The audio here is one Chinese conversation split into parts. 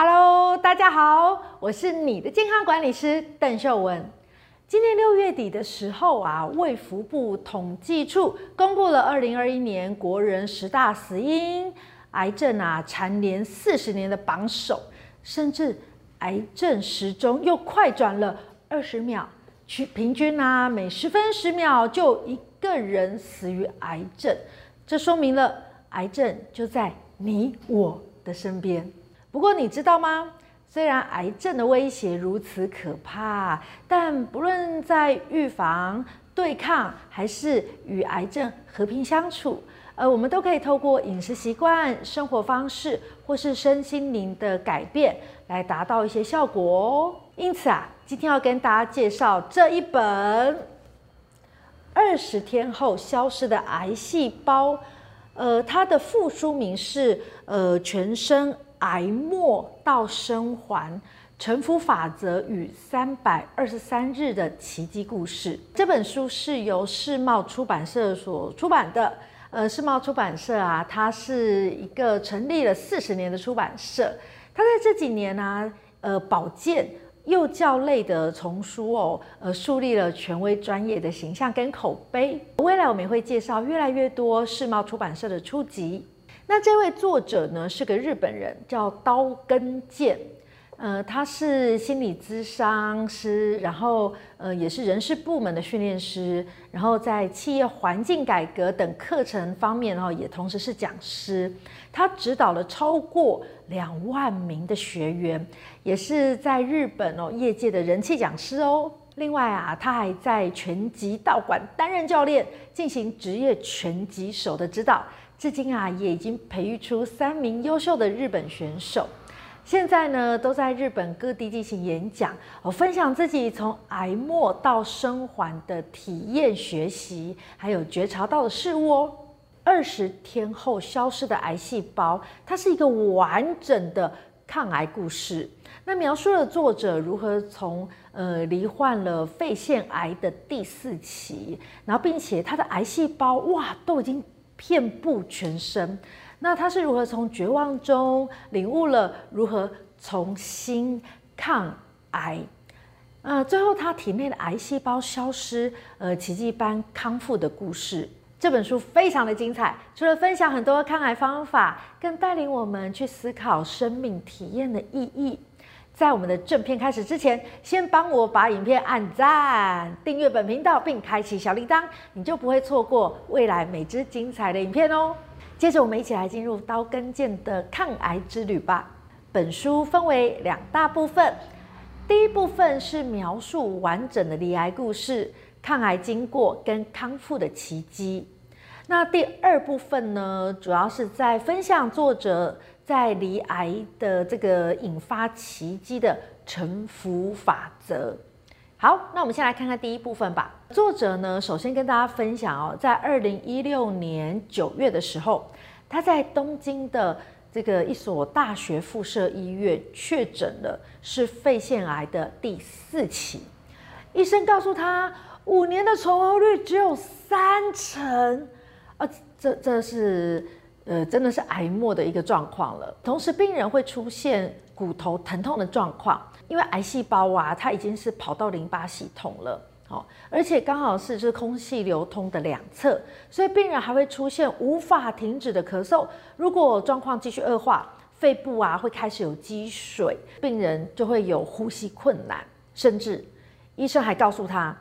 Hello，大家好，我是你的健康管理师邓秀文。今年六月底的时候啊，卫福部统计处公布了二零二一年国人十大死因，癌症啊蝉联四十年的榜首，甚至癌症时钟又快转了二十秒，去平均啊每十分十秒就一个人死于癌症，这说明了癌症就在你我的身边。不过你知道吗？虽然癌症的威胁如此可怕，但不论在预防、对抗，还是与癌症和平相处，呃，我们都可以透过饮食习惯、生活方式，或是身心灵的改变，来达到一些效果哦。因此啊，今天要跟大家介绍这一本《二十天后消失的癌细胞》，呃，它的副书名是呃全身。癌末到生还，沉浮法则与三百二十三日的奇迹故事。这本书是由世茂出版社所出版的。呃，世茂出版社啊，它是一个成立了四十年的出版社。它在这几年呢、呃，保健幼教类的丛书哦，呃，树立了权威专业的形象跟口碑。未来我们也会介绍越来越多世茂出版社的书籍。那这位作者呢，是个日本人，叫刀根健，呃，他是心理咨商师，然后呃也是人事部门的训练师，然后在企业环境改革等课程方面哦，也同时是讲师。他指导了超过两万名的学员，也是在日本哦业界的人气讲师哦。另外啊，他还在拳击道馆担任教练，进行职业拳击手的指导。至今啊，也已经培育出三名优秀的日本选手，现在呢都在日本各地进行演讲，我分享自己从癌末到生还的体验学习，还有觉察到的事物哦。二十天后消失的癌细胞，它是一个完整的抗癌故事。那描述了作者如何从呃罹患了肺腺癌的第四期，然后并且他的癌细胞哇都已经。遍布全身，那他是如何从绝望中领悟了如何重新抗癌？呃，最后他体内的癌细胞消失，呃，奇迹般康复的故事。这本书非常的精彩，除了分享很多抗癌方法，更带领我们去思考生命体验的意义。在我们的正片开始之前，先帮我把影片按赞、订阅本频道，并开启小铃铛，你就不会错过未来每支精彩的影片哦。接着，我们一起来进入刀跟剑的抗癌之旅吧。本书分为两大部分，第一部分是描述完整的离癌故事、抗癌经过跟康复的奇迹。那第二部分呢，主要是在分享作者。在离癌的这个引发奇迹的沉浮法则。好，那我们先来看看第一部分吧。作者呢，首先跟大家分享哦，在二零一六年九月的时候，他在东京的这个一所大学附设医院确诊了是肺腺癌的第四期。医生告诉他，五年的存活率只有三成，啊，这这是。呃，真的是癌末的一个状况了。同时，病人会出现骨头疼痛的状况，因为癌细胞啊，它已经是跑到淋巴系统了，哦，而且刚好是是空气流通的两侧，所以病人还会出现无法停止的咳嗽。如果状况继续恶化，肺部啊会开始有积水，病人就会有呼吸困难，甚至医生还告诉他。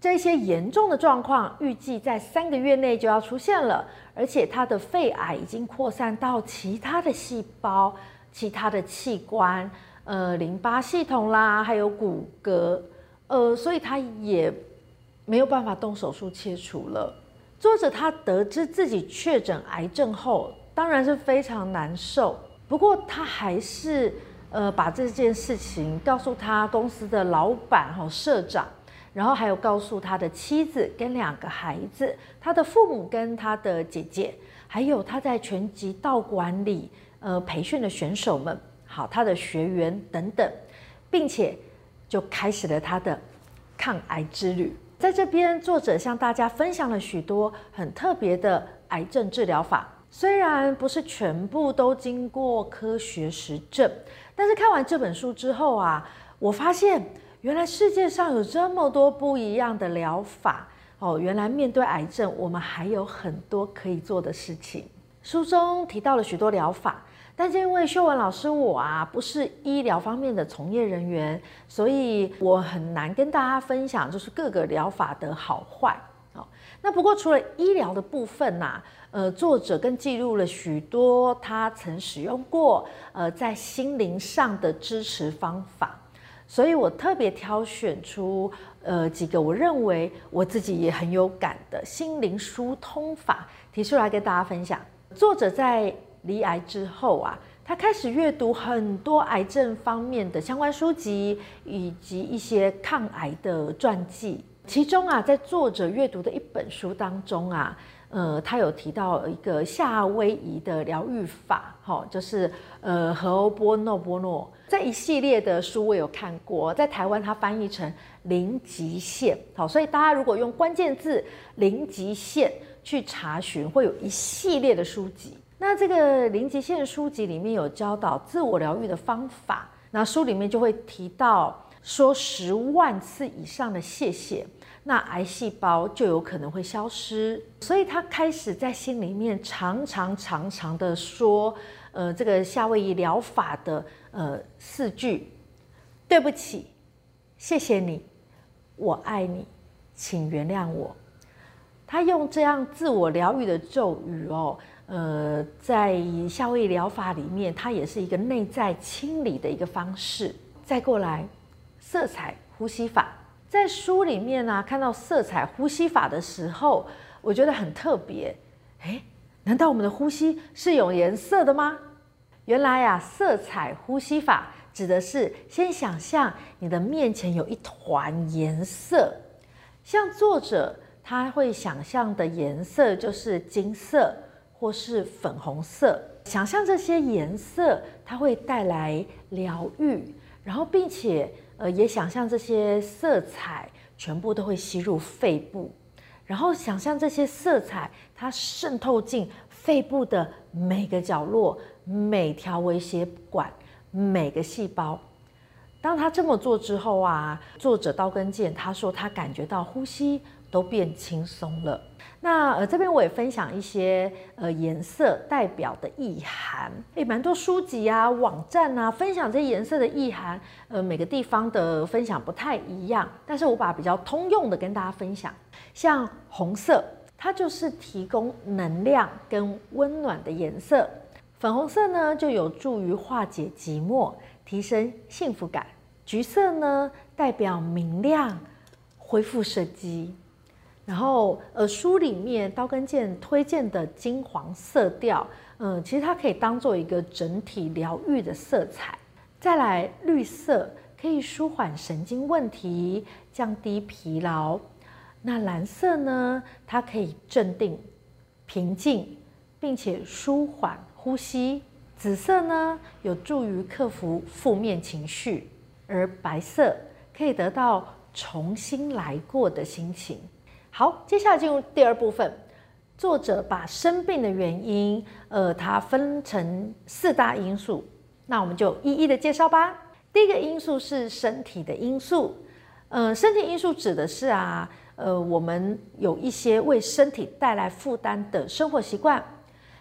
这些严重的状况预计在三个月内就要出现了，而且他的肺癌已经扩散到其他的细胞、其他的器官，呃，淋巴系统啦，还有骨骼，呃，所以他也没有办法动手术切除了。作者他得知自己确诊癌症后，当然是非常难受，不过他还是呃把这件事情告诉他公司的老板和社长。然后还有告诉他的妻子跟两个孩子，他的父母跟他的姐姐，还有他在拳击道馆里呃培训的选手们，好，他的学员等等，并且就开始了他的抗癌之旅。在这边，作者向大家分享了许多很特别的癌症治疗法，虽然不是全部都经过科学实证，但是看完这本书之后啊，我发现原来世界上有这么多不一样的疗法哦。原来面对癌症，我们还有很多可以做的事情。书中提到了许多疗法。但是因为秀文老师我啊不是医疗方面的从业人员，所以我很难跟大家分享就是各个疗法的好坏。好，那不过除了医疗的部分呐，呃，作者更记录了许多他曾使用过呃在心灵上的支持方法，所以我特别挑选出呃几个我认为我自己也很有感的心灵疏通法提出来跟大家分享。作者在离癌之后啊，他开始阅读很多癌症方面的相关书籍，以及一些抗癌的传记。其中啊，在作者阅读的一本书当中啊，呃，他有提到一个夏威夷的疗愈法，哈，就是呃何欧波诺波诺这一系列的书我有看过，在台湾它翻译成零极限，好，所以大家如果用关键字零极限去查询，会有一系列的书籍。那这个零极限书籍里面有教导自我疗愈的方法，那书里面就会提到说十万次以上的谢谢，那癌细胞就有可能会消失。所以他开始在心里面常常常常的说，呃，这个夏威夷疗法的呃四句：对不起，谢谢你，我爱你，请原谅我。他用这样自我疗愈的咒语哦。呃，在夏威夷疗法里面，它也是一个内在清理的一个方式。再过来，色彩呼吸法，在书里面呢、看到色彩呼吸法的时候，我觉得很特别。诶，难道我们的呼吸是有颜色的吗？原来啊，色彩呼吸法指的是先想象你的面前有一团颜色，像作者他会想象的颜色就是金色。或是粉红色，想象这些颜色，它会带来疗愈，然后并且呃也想象这些色彩全部都会吸入肺部，然后想象这些色彩它渗透进肺部的每个角落、每条微血管、每个细胞。当他这么做之后啊，作者刀根健他说他感觉到呼吸都变轻松了。那呃，这边我也分享一些呃颜色代表的意涵，诶，蛮多书籍啊、网站啊分享这些颜色的意涵，呃，每个地方的分享不太一样，但是我把比较通用的跟大家分享。像红色，它就是提供能量跟温暖的颜色；粉红色呢，就有助于化解寂寞，提升幸福感；橘色呢，代表明亮，恢复生机。然后，呃，书里面刀根健推荐的金黄色调，嗯，其实它可以当做一个整体疗愈的色彩。再来，绿色可以舒缓神经问题，降低疲劳。那蓝色呢？它可以镇定、平静，并且舒缓呼吸。紫色呢，有助于克服负面情绪，而白色可以得到重新来过的心情。好，接下来进入第二部分。作者把生病的原因，呃，它分成四大因素。那我们就一一的介绍吧。第一个因素是身体的因素，呃，身体因素指的是啊，呃，我们有一些为身体带来负担的生活习惯。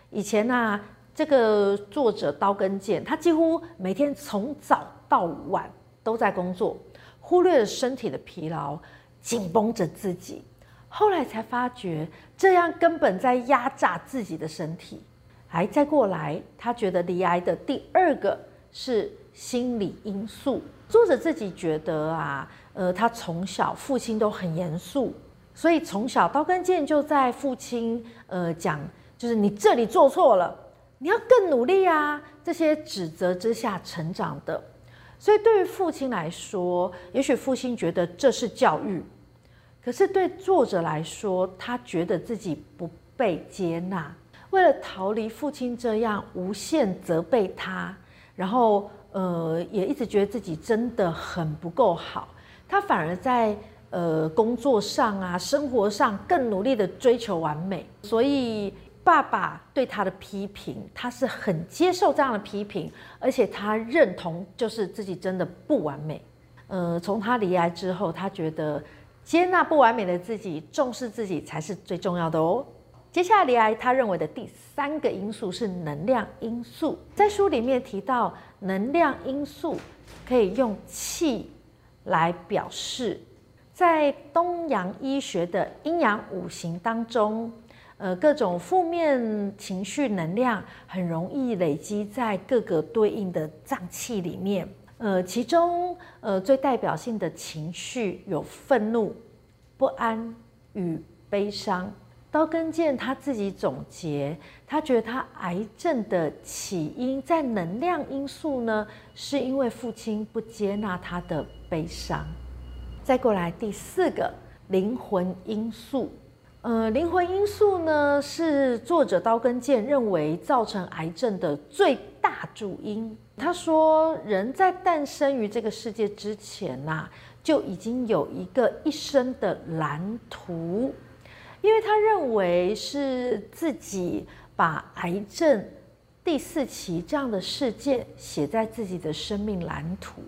以前呢、这个作者刀根健，他几乎每天从早到晚都在工作，忽略了身体的疲劳，紧绷着自己。后来才发觉，这样根本在压榨自己的身体。还再过来，他觉得罹癌的第二个是心理因素。作者自己觉得啊，呃，他从小父亲都很严肃，所以从小刀根剑就在父亲呃讲，就是你这里做错了，你要更努力啊，这些指责之下成长的。所以对于父亲来说，也许父亲觉得这是教育。可是对作者来说，他觉得自己不被接纳。为了逃离父亲这样无限责备他，然后呃，也一直觉得自己真的很不够好。他反而在呃工作上啊、生活上更努力的追求完美。所以，爸爸对他的批评，他是很接受这样的批评，而且他认同就是自己真的不完美。呃，从他离开之后，他觉得接纳不完美的自己，重视自己才是最重要的哦。接下来，他认为的第三个因素是能量因素。在书里面提到，能量因素可以用气来表示。在东洋医学的阴阳五行当中，呃，各种负面情绪能量很容易累积在各个对应的脏器里面。呃，其中呃最代表性的情绪有愤怒、不安与悲伤。刀根健他自己总结，他觉得他癌症的起因在能量因素呢，是因为父亲不接纳他的悲伤。再过来第四个灵魂因素，呃，灵魂因素呢是作者刀根健认为造成癌症的最大主因。他说，人在诞生于这个世界之前呐、就已经有一个一生的蓝图。因为他认为是自己把癌症第四期这样的事件写在自己的生命蓝图，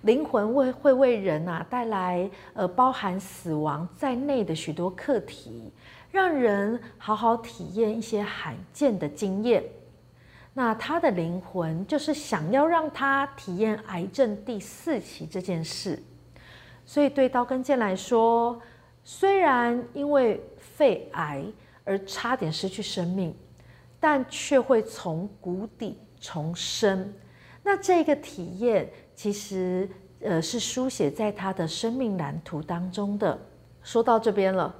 灵魂为会为人啊带来呃包含死亡在内的许多课题，让人好好体验一些罕见的经验。那他的灵魂就是想要让他体验癌症第四期这件事，所以对刀根健来说。虽然因为肺癌而差点失去生命，但却会从谷底重生。那这个体验其实呃是书写在他的生命蓝图当中的。说到这边了，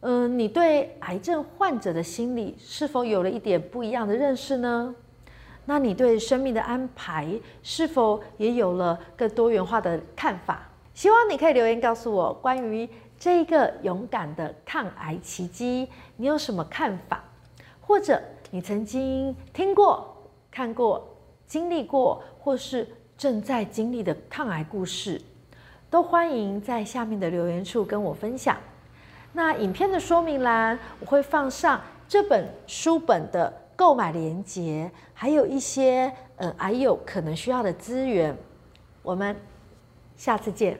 嗯、你对癌症患者的心理是否有了一点不一样的认识呢？那你对生命的安排是否也有了更多元化的看法？希望你可以留言告诉我关于。这个勇敢的抗癌奇迹，你有什么看法？或者你曾经听过、看过、经历过，或是正在经历的抗癌故事，都欢迎在下面的留言处跟我分享。那影片的说明栏我会放上这本书本的购买链接，还有一些呃还有可能需要的资源。我们下次见。